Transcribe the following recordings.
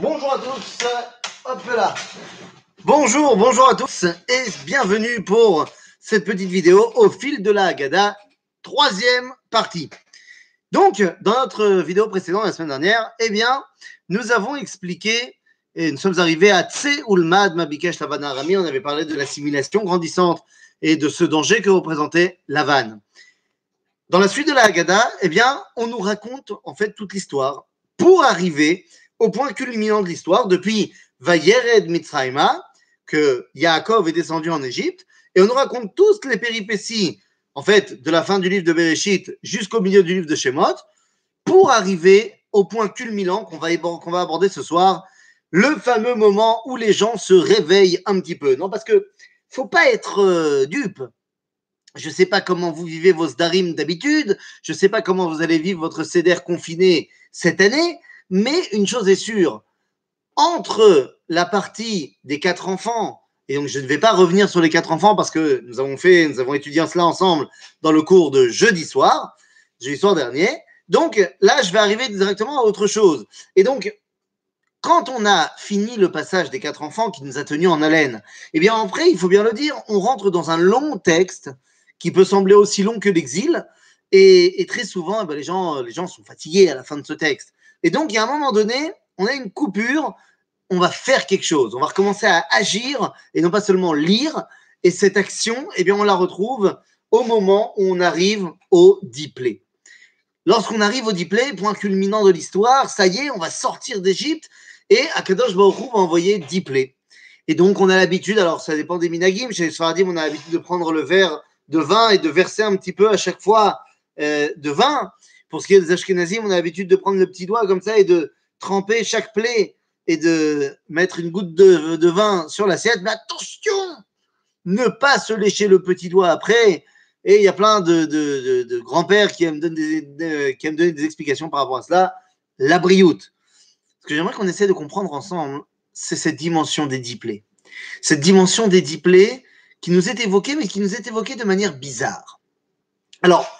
Bonjour à tous, hop là. Bonjour, bonjour à tous et bienvenue pour cette petite vidéo au fil de la Haggadah, troisième partie. Donc, dans notre vidéo précédente la semaine dernière, eh bien, nous avons expliqué et nous sommes arrivés à Tse Ulmad Mabikesh Arami. On avait parlé de l'assimilation grandissante et de ce danger que représentait la vanne. Dans la suite de la Haggadah, eh bien, on nous raconte en fait toute l'histoire pour arriver au point culminant de l'histoire, depuis Vayered Mitzrayma, que Yaakov est descendu en Égypte, et on nous raconte toutes les péripéties, en fait, de la fin du livre de Bereshit jusqu'au milieu du livre de Shemot, pour arriver au point culminant qu'on va, va aborder ce soir, le fameux moment où les gens se réveillent un petit peu. Non, parce que faut pas être euh, dupe. Je ne sais pas comment vous vivez vos darim d'habitude, je ne sais pas comment vous allez vivre votre céder confiné cette année, mais une chose est sûre, entre la partie des quatre enfants, et donc je ne vais pas revenir sur les quatre enfants parce que nous avons fait, nous avons étudié cela ensemble dans le cours de jeudi soir, jeudi soir dernier. Donc là, je vais arriver directement à autre chose. Et donc, quand on a fini le passage des quatre enfants qui nous a tenus en haleine, eh bien après, il faut bien le dire, on rentre dans un long texte qui peut sembler aussi long que l'exil. Et, très souvent, eh ben, les, gens, les gens sont fatigués à la fin de ce texte. Et donc, il y a un moment donné, on a une coupure, on va faire quelque chose, on va recommencer à agir et non pas seulement lire. Et cette action, eh bien, on la retrouve au moment où on arrive au diplé. Lorsqu'on arrive au diplé, point culminant de l'histoire, ça y est, on va sortir d'Égypte et Akadosh Baruch va envoyer diplé. Et donc, on a l'habitude, alors ça dépend des minagim, chez les Sfaradim, on a l'habitude de prendre le verre de vin et de verser un petit peu à chaque fois euh, de vin. Pour ce qui est des Ashkenazim, on a l'habitude de prendre le petit doigt comme ça et de tremper chaque plaie et de mettre une goutte de, vin sur l'assiette. Mais attention, ne pas se lécher le petit doigt après. Et il y a plein de, grands-pères qui, aiment donner des, qui aiment donner des explications par rapport à cela. La brioute. Ce que j'aimerais qu'on essaie de comprendre ensemble, c'est cette dimension des diplés. Cette dimension des diplés qui nous est évoquée, mais qui nous est évoquée de manière bizarre. Alors,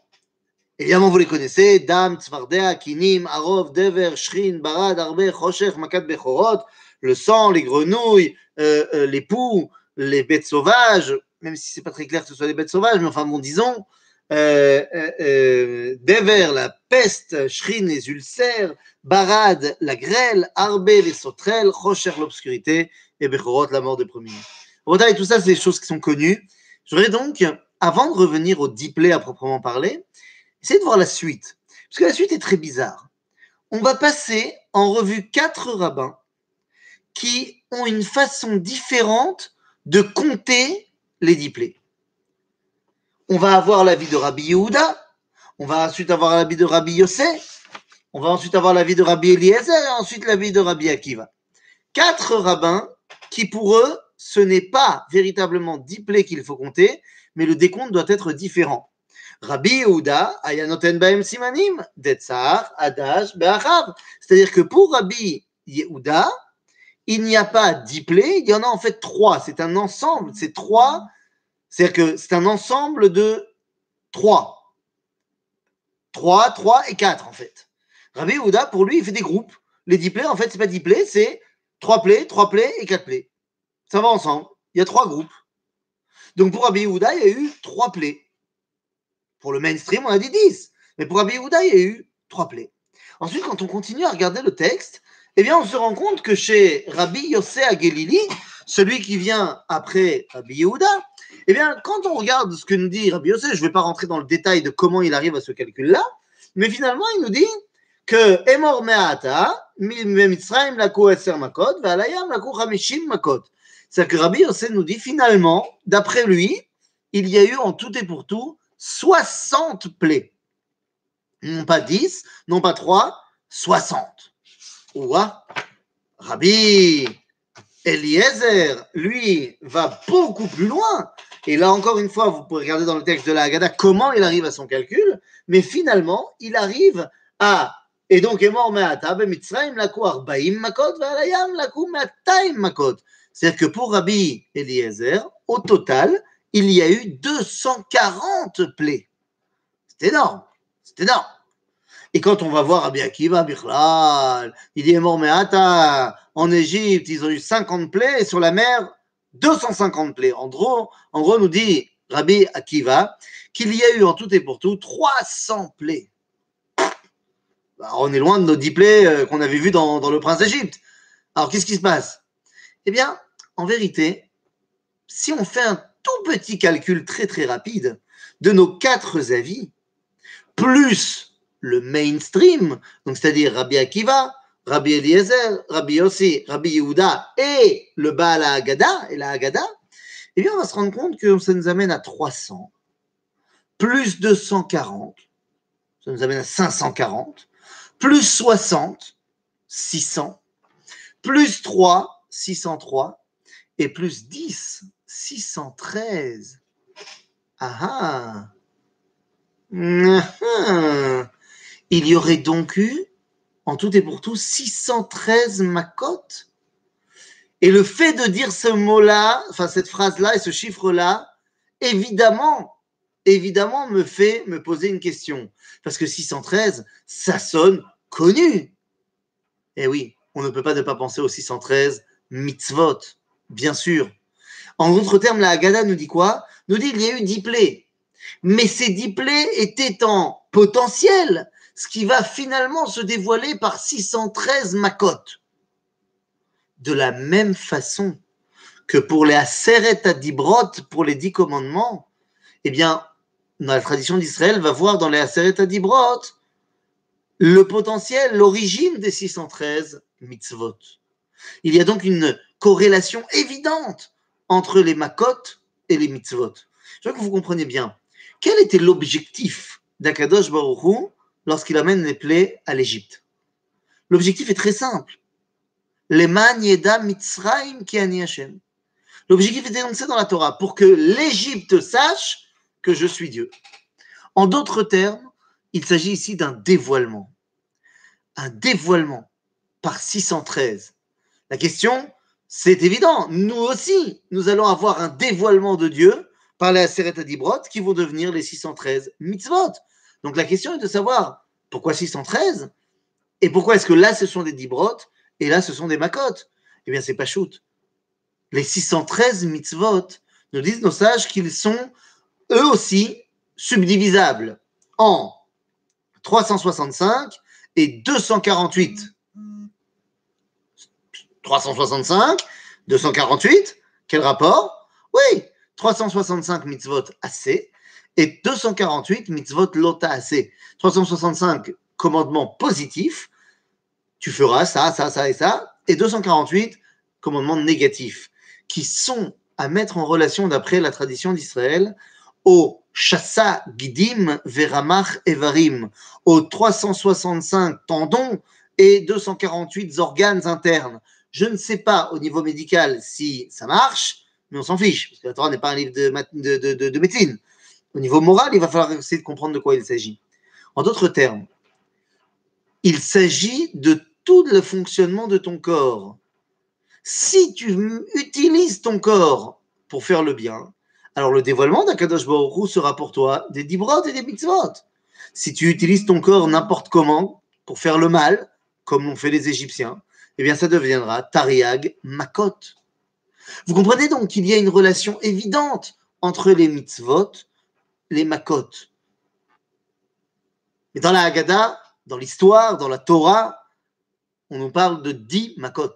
Évidemment, vous les connaissez, Dam, Tzvardea, Kinim, Arov, Dever, Shrin, Barad, Arbe, Choshech, Makat, Bechorot, le sang, les grenouilles, euh, euh, les poux, les bêtes sauvages, même si c'est pas très clair que ce soit des bêtes sauvages, mais enfin bon, disons, euh, Dever, la peste, Shrin, les ulcères, Barad, la grêle, Arbe, les sauterelles, Choshech, l'obscurité, et Bechorot, la mort des premiers. et tout ça, c'est des choses qui sont connues. Je voudrais donc, avant de revenir au diplé à proprement parler, Essayez de voir la suite, parce que la suite est très bizarre. On va passer en revue quatre rabbins qui ont une façon différente de compter les diplés. On va avoir l'avis de Rabbi Yehuda, on va ensuite avoir l'avis de Rabbi Yossé, on va ensuite avoir l'avis de Rabbi Eliezer et ensuite l'avis de Rabbi Akiva. Quatre rabbins qui pour eux, ce n'est pas véritablement diplé qu'il faut compter, mais le décompte doit être différent. Rabbi Yehuda, Ayanoten Baem Simanim, Detzar, Adash, Be'achav. C'est-à-dire que pour Rabbi Yehuda, il n'y a pas dix plaies, il y en a en fait trois. C'est un ensemble, c'est trois. C'est-à-dire que c'est un ensemble de trois. Trois, trois et quatre en fait. Rabbi Yehuda, pour lui, il fait des groupes. Les dix plaies, en fait, c'est pas dix plaies, c'est trois plaies, trois plaies et quatre plaies. Ça va ensemble. Il y a trois groupes. Donc pour Rabbi Yehuda, il y a eu trois plaies. Pour le mainstream, on a dit 10. Mais pour Rabbi Yehuda, il y a eu trois plaies. Ensuite, quand on continue à regarder le texte, eh bien, on se rend compte que chez Rabbi Yossé Agelili, celui qui vient après Rabbi Yehuda, eh bien, quand on regarde ce que nous dit Rabbi Yossé, je ne vais pas rentrer dans le détail de comment il arrive à ce calcul-là, mais finalement, il nous dit que. C'est-à-dire que Rabbi Yossé nous dit finalement, d'après lui, il y a eu en tout et pour tout 60 plaies. Non pas 10, non pas 3, 60. Ouah, Rabbi, Eliezer, lui, va beaucoup plus loin. Et là, encore une fois, vous pouvez regarder dans le texte de la Haggadah comment il arrive à son calcul. Mais finalement, il arrive à. Et donc. C'est-à-dire que pour Rabbi Eliezer, au total, il y a eu 240 plaies. C'est énorme. C'est énorme. Et quand on va voir Rabbi Akiva, Bichlal, il dit Emor Me'ata, en Égypte, ils ont eu 50 plaies, et sur la mer, 250 plaies. En gros, en gros nous dit Rabbi Akiva qu'il y a eu en tout et pour tout 300 plaies. Bah, on est loin de nos 10 plaies euh, qu'on avait vues dans, dans le prince d'Égypte. Alors, qu'est-ce qui se passe? Eh bien, en vérité, si on fait un tout petit calcul très très rapide de nos quatre avis, plus le mainstream, donc c'est-à-dire Rabbi Akiva, Rabbi Eliezer, Rabbi Yossi, Rabbi Yehuda et le Baal Agada et la Agada, eh bien on va se rendre compte que ça nous amène à 300, plus 240, ça nous amène à 540, plus 60, 600, plus 3, 603, et plus 10, 613. Ah ah. Il y aurait donc eu, en tout et pour tout, 613 macotes. Et le fait de dire ce mot-là, enfin cette phrase-là et ce chiffre-là, évidemment, évidemment me fait me poser une question. Parce que 613, ça sonne connu. Eh oui, on ne peut pas ne pas penser au 613 mitzvot, bien sûr. En d'autres termes, la Haggadah nous dit quoi? Nous dit qu'il y a eu 10 plaies. Mais ces 10 plaies étaient en potentiel, ce qui va finalement se dévoiler par 613 makotes. De la même façon que pour les Aseret Adibrot, pour les 10 commandements, eh bien, dans la tradition d'Israël, va voir dans les Aseret Adibrot le potentiel, l'origine des 613 mitzvot. Il y a donc une corrélation évidente entre les makot et les mitzvot. Je veux que vous compreniez bien. Quel était l'objectif d'Akadosh Baruch lorsqu'il amène les plaies à l'Égypte? L'objectif est très simple. L'objectif est dénoncé dans la Torah pour que l'Égypte sache que je suis Dieu. En d'autres termes, il s'agit ici d'un dévoilement. Un dévoilement par 613. La question, c'est évident, nous aussi, nous allons avoir un dévoilement de Dieu par les Aseret Adibrot qui vont devenir les 613 mitzvot. Donc la question est de savoir pourquoi 613 et pourquoi est-ce que là ce sont des Dibrot et là ce sont des Makot? Eh bien, c'est pas shoot. Les 613 mitzvot nous disent nos sages qu'ils sont eux aussi subdivisables en 365 et 248. 365, 248, quel rapport? Oui, 365 mitzvot assez et 248 mitzvot lota assez. 365 commandements positifs, tu feras ça, ça, ça et ça, et 248 commandements négatifs, qui sont à mettre en relation, d'après la tradition d'Israël, au chassa gidim veramach evarim, aux 365 tendons et 248 organes internes. Je ne sais pas au niveau médical si ça marche, mais on s'en fiche, parce que la Torah n'est pas un livre de, de, de, médecine. Au niveau moral, il va falloir essayer de comprendre de quoi il s'agit. En d'autres termes, il s'agit de tout le fonctionnement de ton corps. Si tu utilises ton corps pour faire le bien, alors le dévoilement d'Akadosh Baruch sera pour toi des dibrot et des mitzvot. Si tu utilises ton corps n'importe comment pour faire le mal, comme l'ont fait les Égyptiens, eh bien ça deviendra Tariag Makot. Vous comprenez donc qu'il y a une relation évidente entre les mitzvot, les makot. Dans la Haggadah, dans l'histoire, dans la Torah, on nous parle de dix makot.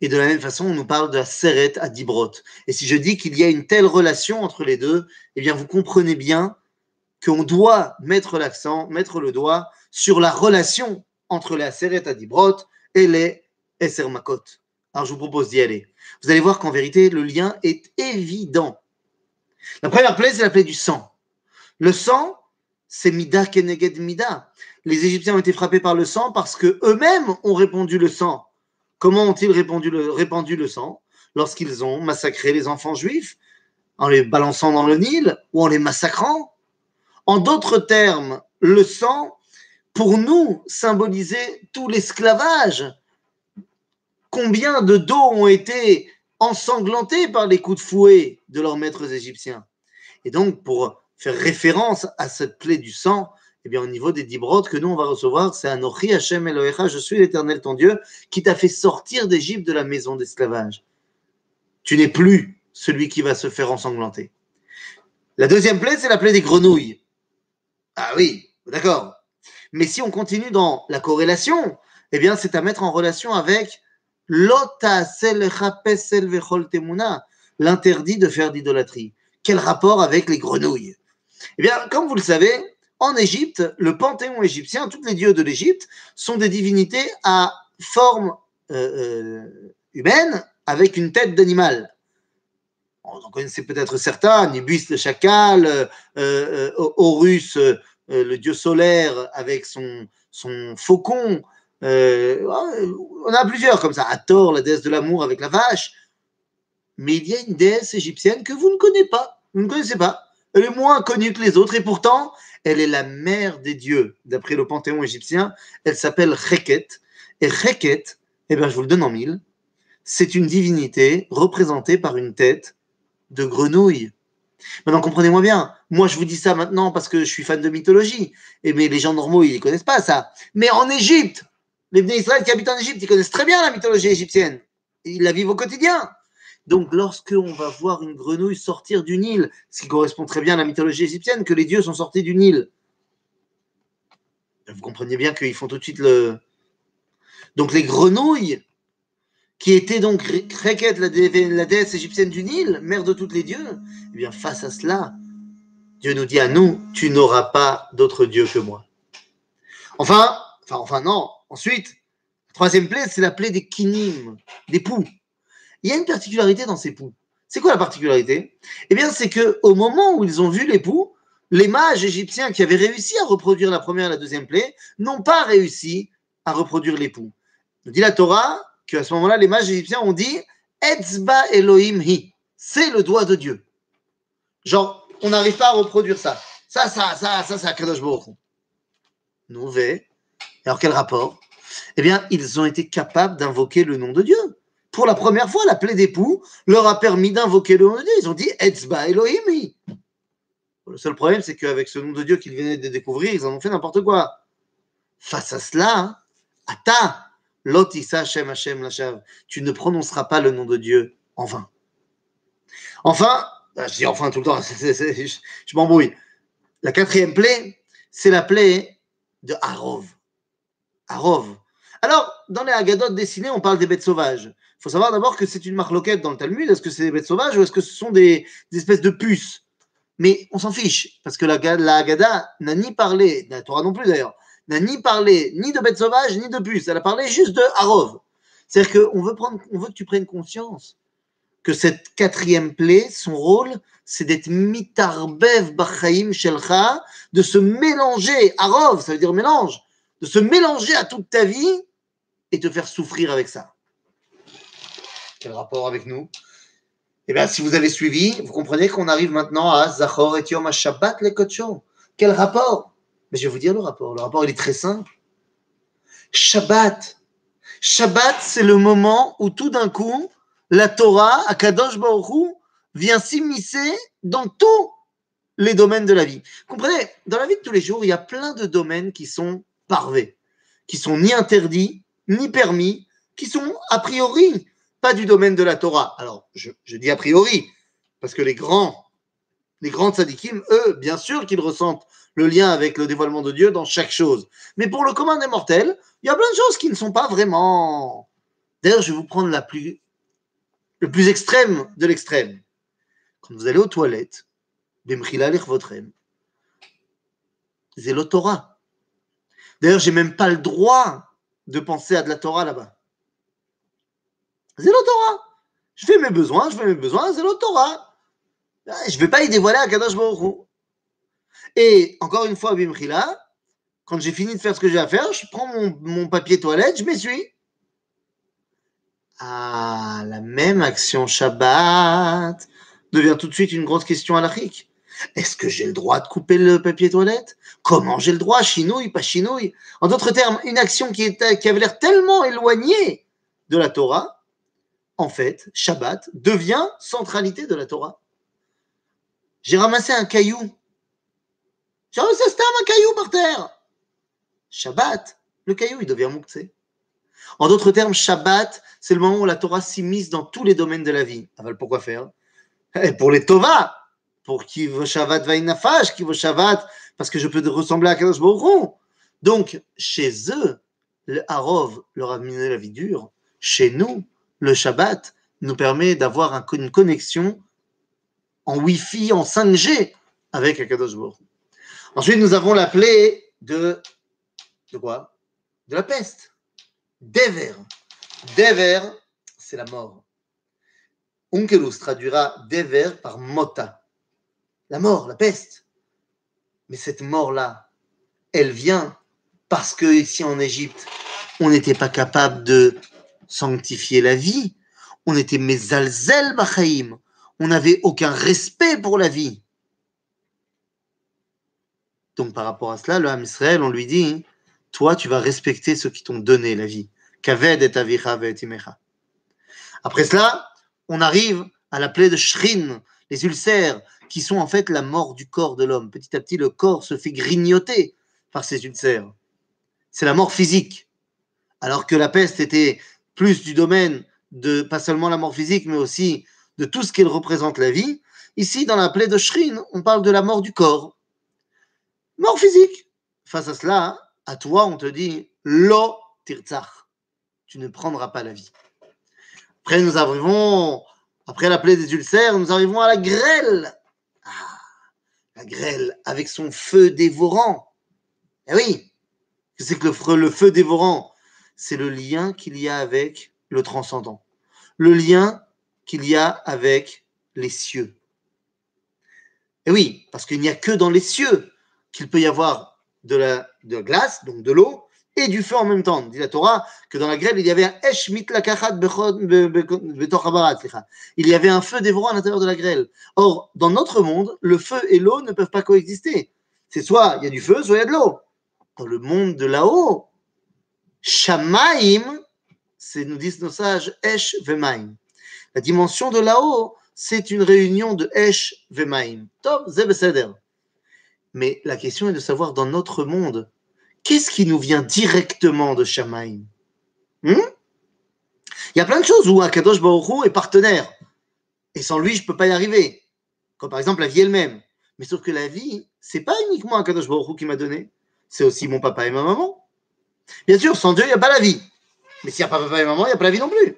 Et de la même façon, on nous parle de la seret à dibrot. Et si je dis qu'il y a une telle relation entre les deux, eh bien, vous comprenez bien qu'on doit mettre l'accent, mettre le doigt sur la relation entre la seret à dibrot et les eser makot. Alors, je vous propose d'y aller. Vous allez voir qu'en vérité, le lien est évident. La première plaie, c'est la plaie du sang. Le sang, c'est Mida Keneged Mida. Les Égyptiens ont été frappés par le sang parce que eux-mêmes ont répondu le sang. Comment ont-ils répandu répandu le sang? Lorsqu'ils ont massacré les enfants juifs En les balançant dans le Nil ou en les massacrant En d'autres termes, le sang, pour nous, symbolisait tout l'esclavage. Combien de dos ont été ensanglantés par les coups de fouet de leurs maîtres égyptiens? Et donc, pour faire référence à cette plaie du sang, eh bien, au niveau des dix que nous, on va recevoir, c'est Anochi Hashem Elohecha, je suis l'éternel ton Dieu, qui t'a fait sortir d'Égypte de la maison d'esclavage. Tu n'es plus celui qui va se faire ensanglanter. La deuxième plaie, c'est la plaie des grenouilles. Ah oui, d'accord. Mais si on continue dans la corrélation, eh bien, c'est à mettre en relation avec l'interdit de faire d'idolâtrie. Quel rapport avec les grenouilles? Eh bien, comme vous le savez, en Égypte, le panthéon égyptien, tous les dieux de l'Égypte sont des divinités à forme euh, euh, humaine avec une tête d'animal. On en connaissez peut-être certains, Nibus le chacal, euh, Horus, le dieu solaire avec son, son faucon. On a plusieurs comme ça. Hathor, la déesse de l'amour avec la vache. Mais il y a une déesse égyptienne que vous ne connaissez pas. Vous ne connaissez pas. Elle est moins connue que les autres et pourtant, elle est la mère des dieux, d'après le panthéon égyptien. Elle s'appelle Reket. Et Reket, eh bien, je vous le donne en mille, c'est une divinité représentée par une tête de grenouille. Maintenant, comprenez-moi bien. Moi, je vous dis ça maintenant parce que je suis fan de mythologie. Et mais les gens normaux, ils ne connaissent pas ça. Mais en Égypte, les Israël qui habitent en Égypte, ils connaissent très bien la mythologie égyptienne. Ils la vivent au quotidien. Donc, lorsqu'on va voir une grenouille sortir du Nil, ce qui correspond très bien à la mythologie égyptienne, que les dieux sont sortis du Nil, vous comprenez bien qu'ils font tout de suite le. Donc, les grenouilles, qui étaient donc Reket, la, déesse égyptienne du Nil, mère de tous les dieux, eh bien, face à cela, Dieu nous dit à nous Tu n'auras pas d'autre Dieu que moi. Enfin, enfin, enfin, non. Ensuite, troisième plaie, c'est la plaie des kinim, des poux. Il y a une particularité dans ces poux. C'est quoi la particularité? Eh bien, c'est que au moment où ils ont vu les poux, les mages égyptiens qui avaient réussi à reproduire la première et la deuxième plaie n'ont pas réussi à reproduire les poux. Nous dit la Torah qu'à ce moment-là, les mages égyptiens ont dit Etzba Elohim hi. C'est le doigt de Dieu. Genre, on n'arrive pas à reproduire ça. Ça, ça, ça, ça, c'est Kadosh Baruch alors quel rapport? Eh bien, ils ont été capables d'invoquer le nom de Dieu pour la première fois, la plaie d'époux leur a permis d'invoquer le nom de Dieu. Ils ont dit Etzba Elohimi. Le seul problème, c'est qu'avec ce nom de Dieu qu'ils venaient de découvrir, ils en ont fait n'importe quoi. Face à cela, Ata, Lotissa Hashem Hashem Lashav, tu ne prononceras pas le nom de Dieu en vain. Enfin, bah, je dis enfin tout le temps, je, m'embrouille. La quatrième plaie, c'est la plaie de Harov. Harov. Alors, dans les Haggadot dessinés, on parle des bêtes sauvages. Il faut savoir d'abord que c'est une marloquette dans le Talmud. Est-ce que c'est des bêtes sauvages ou est-ce que ce sont des, espèces de puces? Mais on s'en fiche, parce que la, la n'a ni parlé, la non plus d'ailleurs, n'a ni parlé ni de bêtes sauvages ni de puces. Elle a parlé juste de Harov. C'est-à-dire qu'on veut, prendre, veut que tu prennes conscience que cette quatrième plaie, son rôle, c'est d'être mitarbev bachaim shelcha, de se mélanger, arov, ça veut dire mélange, de se mélanger à toute ta vie et te faire souffrir avec ça. Quel rapport avec nous? Eh bien, si vous avez suivi, vous comprenez qu'on arrive maintenant à Zachor et Yom Shabbat le Kocho. Quel rapport? Mais je vais vous dire le rapport. Le rapport, il est très simple. Shabbat. Shabbat, c'est le moment où tout d'un coup, la Torah, Akadosh Baruch vient s'immiscer dans tous les domaines de la vie. comprenez? Dans la vie de tous les jours, il y a plein de domaines qui sont parvés, qui sont ni interdits, ni permis, qui sont a priori pas du domaine de la Torah. Alors, je, dis a priori, parce que les grands, les grands tzadikim, eux, bien sûr qu'ils ressentent le lien avec le dévoilement de Dieu dans chaque chose. Mais pour le commun des mortels, il y a plein de choses qui ne sont pas vraiment. D'ailleurs, je vais vous prendre la plus, le plus extrême de l'extrême. Quand vous allez aux toilettes, c'est le Torah. D'ailleurs, j'ai même pas le droit de penser à de la Torah là-bas. C'est le Torah. Je fais mes besoins, je fais mes besoins, c'est le Torah. Je ne vais pas y dévoiler à Kadosh Baruch Et encore une fois, Bimchila, quand j'ai fini de faire ce que j'ai à faire, je prends mon, papier toilette, je m'essuie. Ah, la même action Shabbat devient tout de suite une grosse question à l'Afrique. Est-ce que j'ai le droit de couper le papier toilette? Comment j'ai le droit? Chinouille, pas chinouille En d'autres termes, une action qui, avait l'air tellement éloignée de la Torah, en fait, Shabbat devient centralité de la Torah. J'ai ramassé un caillou. J'ai ramassé un caillou par terre. Shabbat, le caillou, il devient mouktsé. En d'autres termes, Shabbat, c'est le moment où la Torah s'immisce dans tous les domaines de la vie. Alors pourquoi faire eh, Pour les Tova, pour qui veut Shabbat parce que je peux ressembler à Kadosh Baruch Donc, chez eux, le Harov leur a miné la vie dure. Chez nous, le Shabbat nous permet d'avoir une connexion en Wi-Fi, en 5G avec Akadosh Baruch Ensuite, nous avons la plaie de, de quoi? De la peste. Dever. Dever, c'est la mort. Unkelus traduira Dever par Mota. La mort, la peste. Mais cette mort-là, elle vient parce que ici en Égypte, on n'était pas capable de sanctifier la vie. On était mezalzel bachaim. On n'avait aucun respect pour la vie. Donc par rapport à cela, le Ham Israël, on lui dit, toi, tu vas respecter ceux qui t'ont donné la vie. Kaved et Après cela, on arrive à la plaie de Shrin, les ulcères, qui sont en fait la mort du corps de l'homme. Petit à petit, le corps se fait grignoter par ces ulcères. C'est la mort physique. Alors que la peste était plus du domaine de pas seulement la mort physique, mais aussi de tout ce qu'elle représente la vie. Ici, dans la plaie de Shrin, on parle de la mort du corps. Mort physique. Face à cela, à toi, on te dit Lo tirtzach. Tu ne prendras pas la vie. Après, nous arrivons, après la plaie des ulcères, nous arrivons à la grêle. Grêle avec son feu dévorant. Eh oui, c'est que le, feu dévorant c'est le lien qu'il y a avec le transcendant, le lien qu'il y a avec les cieux. Et oui, parce qu'il n'y a que dans les cieux qu'il peut y avoir de la, glace, donc de l'eau, et du feu en même temps. Dit la Torah que dans la grêle, il y avait un esh Il y avait un feu dévorant à l'intérieur de la grêle. Or, dans notre monde, le feu et l'eau ne peuvent pas coexister. C'est soit il y a du feu, soit il y a de l'eau. Dans le monde de là-haut, Shamaim, c'est, nous disent nos sages, Esh Vemaim. La dimension de là-haut, c'est une réunion de Esh Vemaim. Top, Zebeseder. Mais la question est de savoir dans notre monde, qu'est-ce qui nous vient directement de Shamaim? Hmm? Il y a plein de choses où Akadosh Baruch est partenaire. Et sans lui, je ne peux pas y arriver. Comme par exemple la vie elle-même. Mais sauf que la vie, c'est pas uniquement Akadosh Baruch qui m'a donné. C'est aussi mon papa et ma maman. Bien sûr, sans Dieu, il n'y a pas la vie. Mais s'il n'y a pas papa et maman, il n'y a pas la vie non plus.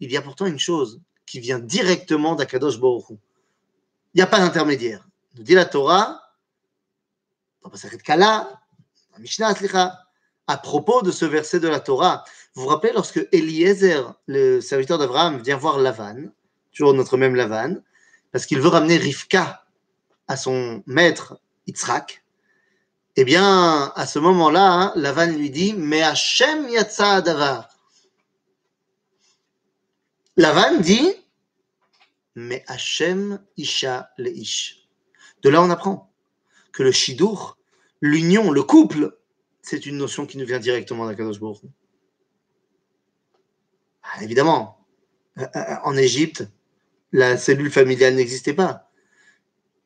Il y a pourtant une chose qui vient directement d'Akadosh Baruch Il n'y a pas d'intermédiaire. Nous dit la Torah, dans Kala, Mishnah, à propos de ce verset de la Torah. Vous vous rappelez lorsque Eliezer, le serviteur d'Abraham, vient voir Lavan, toujours notre même Lavan, parce qu'il veut ramener Rivka à son maître Yitzhak, eh bien, à ce moment-là, Lavan lui dit Mais Hachem yatsa adavar. Lavan dit Mais Hachem isha leish. De là, on apprend que le shidur, l'union, le couple, c'est une notion qui nous vient directement d'Akadosh Baruch ah, Évidemment, euh, euh, en Égypte, la cellule familiale n'existait pas.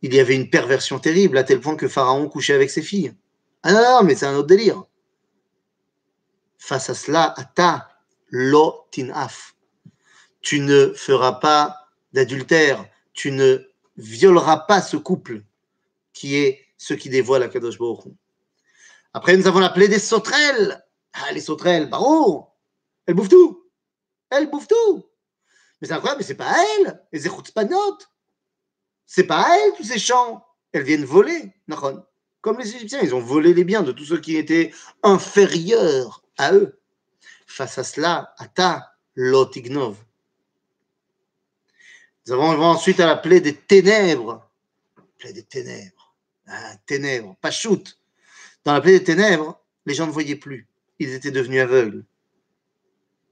Il y avait une perversion terrible, à tel point que Pharaon couchait avec ses filles. Ah non, non, mais c'est un autre délire. Face à cela, ata lo tinaf. Tu ne feras pas d'adultère, tu ne violeras pas ce couple qui est ce qui dévoile la Baruch Après, nous avons la plaie des sauterelles. Ah, les sauterelles, barreau, elles bouffent tout. Elles bouffent tout. Mais c'est incroyable, mais c'est pas elles. Les notes. C'est pas elles tous ces champs. Elles viennent voler. Comme les Égyptiens, ils ont volé les biens de tous ceux qui étaient inférieurs à eux. Face à cela, Ata Lotignov. Nous avons ensuite à la plaie des ténèbres. Plaie des ténèbres. Ah, ténèbres, pas shoot. Dans la plaie des ténèbres, les gens ne voyaient plus. Ils étaient devenus aveugles.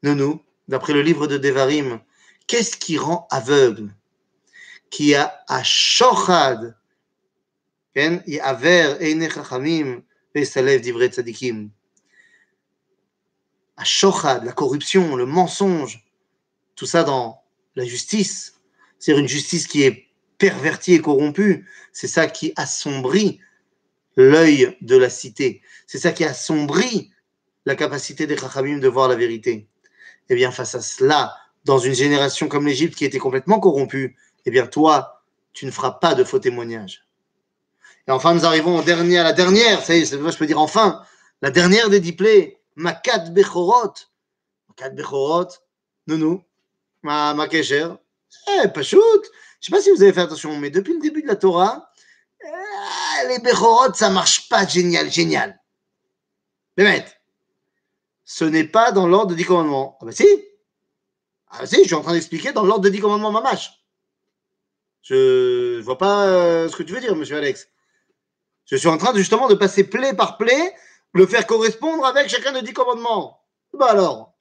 Nous, d'après le livre de Devarim, qu'est-ce qui rend aveugle? Qui a à shochad, aver eine chachamim, pesalev divrei tzadikim. À shochad, la corruption, le mensonge, tout ça dans la justice. C'est une justice qui est pervertie et corrompue. C'est ça qui assombrit l'œil de la cité. C'est ça qui assombrit la capacité des Chachamim de voir la vérité. Eh bien, face à cela, dans une génération comme l'Égypte qui était complètement corrompue, eh bien, toi, tu ne feras pas de faux témoignages. Et enfin, nous arrivons au dernier, à la dernière, ça y est, je peux dire enfin, la dernière des diplés, Makat Bechorot. Makat Bechorot, nounou, ma, ma. Eh, pas. Je sais pas si vous avez fait attention, mais depuis le début de la Torah, eh, les Bechorot, ça marche pas génial, génial. Mais maîtres, ce n'est pas dans l'ordre de 10 commandements. Ah ben si Ah ben si, je suis en train d'expliquer dans l'ordre de 10 commandements mamache. Je ne vois pas euh, ce que tu veux dire, monsieur Alex. Je suis en train de, justement de passer plaie par plaie, le faire correspondre avec chacun des 10 commandements. Bah alors.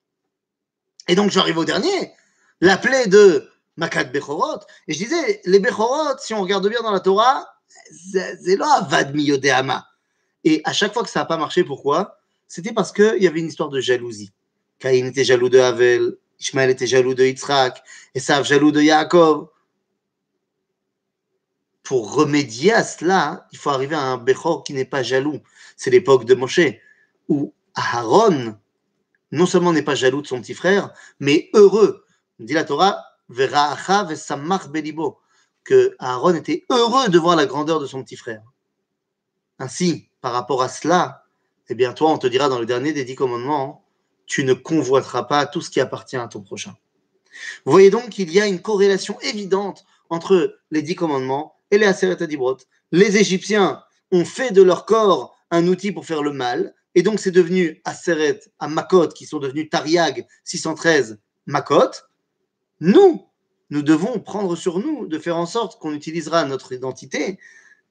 Et donc j'arrive au dernier, la plaie de Et je disais, les Bechorot, si on regarde bien dans la Torah, c'est là, Vad Miyodehama. Et à chaque fois que ça n'a pas marché, pourquoi? C'était parce qu'il y avait une histoire de jalousie. Caïn était jaloux de Havel, Ishmael était jaloux de Yitzhak, Esav jaloux de Yaakov. Pour remédier à cela, il faut arriver à un Bechor qui n'est pas jaloux. C'est l'époque de Moshe, où Aaron, non seulement n'est pas jaloux de son petit frère, mais heureux. Dit la Torah, belibo, que Aaron était heureux de voir la grandeur de son petit frère. Ainsi, par rapport à cela, eh bien toi, on te dira dans le dernier des dix commandements, tu ne convoiteras pas tout ce qui appartient à ton prochain. Vous voyez donc qu'il y a une corrélation évidente entre les dix commandements et les Aseret Adibrot. Les Égyptiens ont fait de leur corps un outil pour faire le mal, et donc c'est devenu Aseret à Makot, qui sont devenus Tariag 613 Makot. Nous, nous devons prendre sur nous de faire en sorte qu'on utilisera notre identité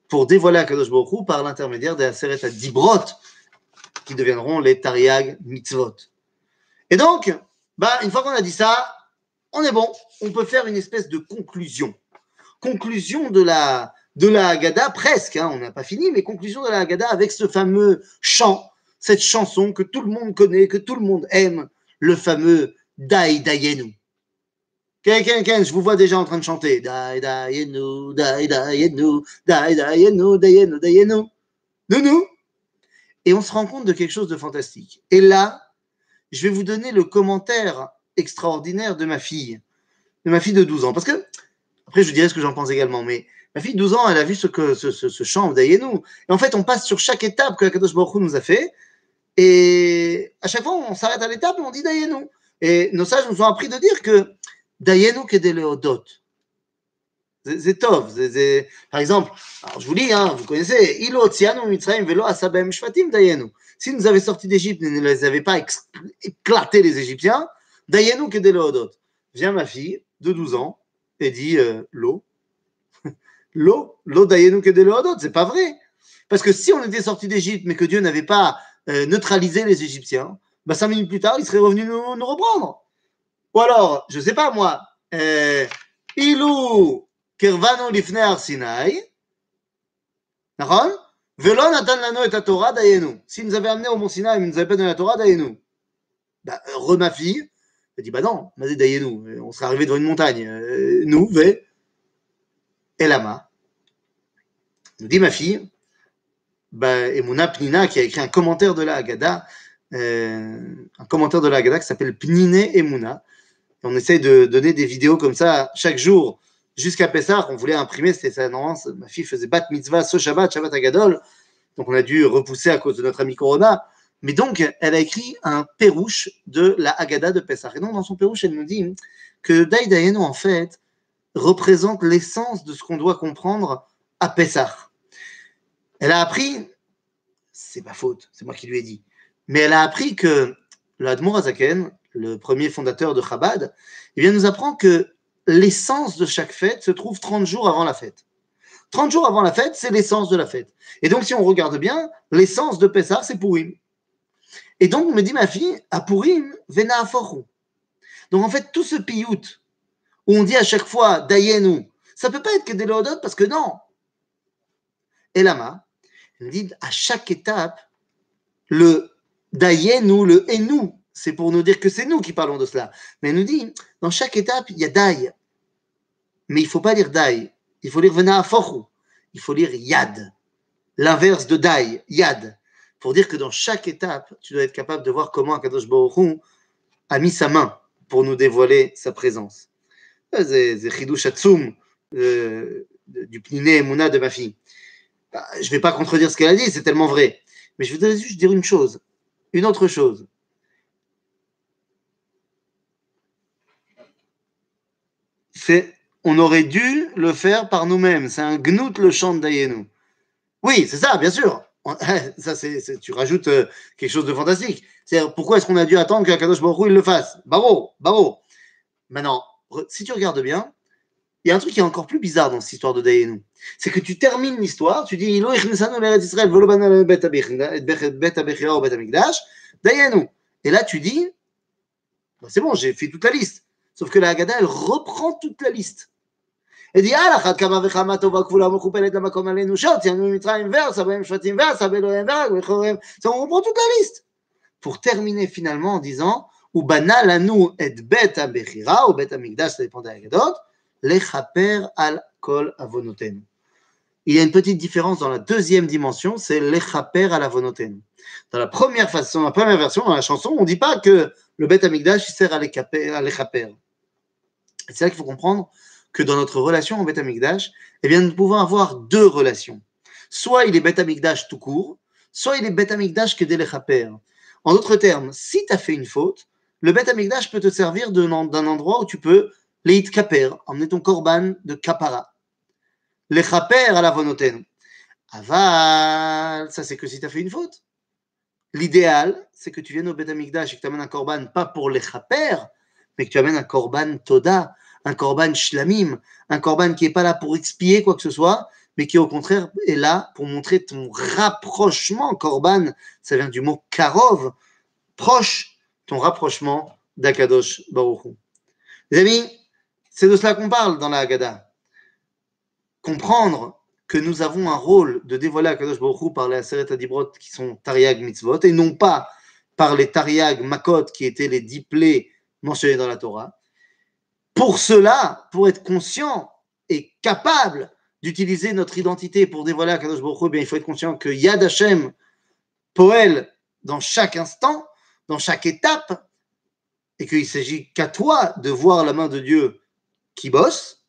pour dévoiler Akadosh Baruch par l'intermédiaire des Aseret Adibrot, qui deviendront les Tariag Mitzvot. Et donc, bah, une fois qu'on a dit ça, on est bon. On peut faire une espèce de conclusion. Conclusion de la, de la Haggadah, presque, hein, on n'a pas fini, mais conclusion de la Haggadah avec ce fameux chant, cette chanson que tout le monde connaît, que tout le monde aime, le fameux Dai Dayenu. Quelqu'un, je vous vois déjà en train de chanter. Dai Dayenu, Dai Dayenu, Dai Dayenu, Dayenu, Dayenu. Nounou, et on se rend compte de quelque chose de fantastique. Et là, je vais vous donner le commentaire extraordinaire de ma fille, de ma fille de 12 ans. Parce que, après, je vous dirai ce que j'en pense également, mais ma fille de 12 ans, elle a vu ce, que, ce, ce, chant d'Ayenu. Et en fait, on passe sur chaque étape que Akadosh Baruch nous a fait. Et à chaque fois, on s'arrête à l'étape et on dit Dayenu. Et nos sages nous ont appris de dire que Kedeleodot. C'est tov. Par exemple, alors je vous lis, hein, vous connaissez, Si nous avions sorti d'Égypte, ne les avait pas éclaté les Égyptiens, Dayenu Kedeloodot. Vient ma fille de 12 ans et dit euh, l'eau. l'eau, l'eau Dayenu Kedeloodot, c'est pas vrai. Parce que si on était sorti d'Égypte, mais que Dieu n'avait pas euh, neutralisé les Égyptiens, bah, cinq minutes plus tard, il serait revenu nous reprendre. Ou alors, je ne sais pas moi, euh, Ilou Kervanu Lifne Arsinaï, Velon Atan Lano et Torah Dayenu. S'il nous avait amené au Mont Sinaï, il ne nous avait pas donné la Torah Dayenu. Bah, euh, re ma fille, elle dit Bah non, Mazé Dayenu, euh, on serait arrivé devant une montagne. Nous, Ve, Elama. Nous dit ma fille, bah, Emouna Pnina qui a écrit un commentaire de la Haggadah, un commentaire de la Haggadah qui s'appelle Pnine Emouna, on essaye de donner des vidéos comme ça chaque jour jusqu'à Pessah, on voulait imprimer, c'était ça, non, ma fille faisait bat mitzvah ce Shabbat, Shabbat Agadol, donc on a dû repousser à cause de notre ami Corona. Mais donc, elle a écrit un pérouche de la Haggadah de Pessah. Et donc, dans son pérouche, elle nous dit que Dai en fait, représente l'essence de ce qu'on doit comprendre à Pessah. Elle a appris, c'est pas faute, c'est moi qui lui ai dit, mais elle a appris que l'Admor Azaken, le premier fondateur de Chabad, il vient nous apprendre que l'essence de chaque fête se trouve 30 jours avant la fête. 30 jours avant la fête, c'est l'essence de la fête. Et donc, si on regarde bien, l'essence de Pessah, c'est Purim. Et donc, me dit ma fille, à Purim, vena Donc en fait, tout ce piout où on dit à chaque fois Dayenu, ça peut pas être que des Lodot parce que non. Et Lama, elle dit à chaque étape, le Dayenu, le Enu, c'est pour nous dire que c'est nous qui parlons de cela. Mais elle nous dit, dans chaque étape, il y a Day. Mais il ne faut pas lire Day. Il faut lire Vena Fochu. Il faut lire Yad. L'inverse de Day, Yad. Pour dire que dans chaque étape, tu dois être capable de voir comment Akadosh Baruch a mis sa main pour nous dévoiler sa présence. C'est euh, du Pniné Mouna de ma fille. Bah, je ne vais pas contredire ce qu'elle a dit, c'est tellement vrai. Mais je voudrais juste dire une chose, une autre chose. C'est, on aurait dû le faire par nous-mêmes. C'est un gnout le chant d'Ayenu. Oui, c'est ça, bien sûr. Ça, tu rajoutes euh, quelque chose de fantastique. C'est pourquoi est-ce qu'on a dû attendre qu'Akadosh Baruch il le fasse? Bravo, bravo. Maintenant, si tu regardes bien, il y a un truc qui est encore plus bizarre dans cette histoire de Dayenu. C'est que tu termines l'histoire, tu dis Dayenu. Et là, tu dis bah, c'est bon, j'ai fait toute la liste. Sauf que la Haggadah, elle reprend toute la liste. Elle dit, ah, la kama vechama tova kvula mekupelet lamakom alenu shot, yanu mitraim vers, sabem shvatim vers, sabelohem vers, vechorem. On reprend toute la liste. Pour terminer finalement en disant, ou banal anu et bet abechira, ou bet amigdash, ça dépend des Haggadot, lechaper al kol avonoten. Il y a une petite différence dans la deuxième dimension, c'est lechaper al avonoten. Dans la première façon, la première version, dans la chanson, on ne dit pas que le bet amigdash sert à lechaper. C'est là qu'il faut comprendre que dans notre relation au Bet Amikdash, eh bien, nous pouvons avoir deux relations. Soit il est Bet Amikdash tout court, soit il est Bet Amikdash que Delechaper. En d'autres termes, si tu as fait une faute, le Bet Amikdash peut te servir d'un endroit où tu peux leit kaper, emmener ton korban de kapara. Lechaper à la vonoten. Aval, ça c'est que si tu as fait une faute. L'idéal, c'est que tu viennes au Bet Amikdash et que tu amènes un korban pas pour lechaper, mais que tu amènes un korban toda, un korban shlamim, un korban qui n'est pas là pour expier quoi que ce soit, mais qui au contraire est là pour montrer ton rapprochement. Korban, ça vient du mot karov, proche, ton rapprochement d'Akadosh Baruch Les amis, c'est de cela qu'on parle dans la Haggadah. Comprendre que nous avons un rôle de dévoiler Akadosh Baruch par les Aseret Adibrot qui sont Tariag Mitzvot, et non pas par les Tariag Makot qui étaient les dix plaies mentionné dans la Torah. Pour cela, pour être conscient et capable d'utiliser notre identité pour dévoiler à Kadosh Baruch bien, il faut être conscient que Yad Hashem poël dans chaque instant, dans chaque étape, et qu'il s'agit qu'à toi de voir la main de Dieu qui bosse.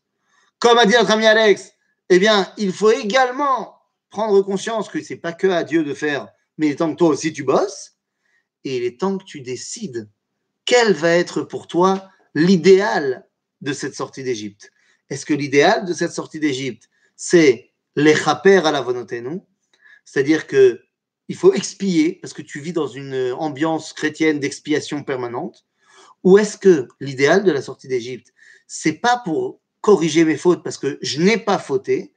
Comme a dit notre ami Alex, eh bien, il faut également prendre conscience que c'est pas que à Dieu de faire, mais il est temps que toi aussi tu bosses, et il est temps que tu décides quel va être pour toi l'idéal de cette sortie d'Égypte? Est-ce que l'idéal de cette sortie d'Égypte, c'est les à la non. C'est-à-dire que il faut expier parce que tu vis dans une ambiance chrétienne d'expiation permanente. Ou est-ce que l'idéal de la sortie d'Égypte, c'est pas pour corriger mes fautes parce que je n'ai pas fauté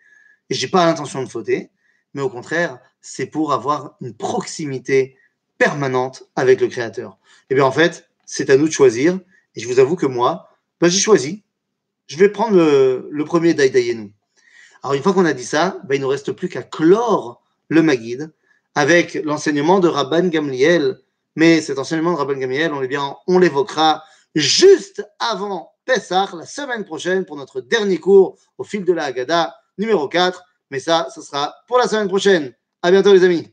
et j'ai pas l'intention de fauter, mais au contraire, c'est pour avoir une proximité permanente avec le Créateur? Et eh bien en fait, c'est à nous de choisir. Et je vous avoue que moi, ben, j'ai choisi. Je vais prendre le, premier Daïdaïenou. Alors, une fois qu'on a dit ça, ben, il ne nous reste plus qu'à clore le Maguide avec l'enseignement de Rabban Gamliel. Mais cet enseignement de Rabban Gamliel, on, on l'évoquera juste avant Pessah, la semaine prochaine, pour notre dernier cours au fil de la Haggadah, numéro 4. Mais ça, ce sera pour la semaine prochaine. À bientôt, les amis.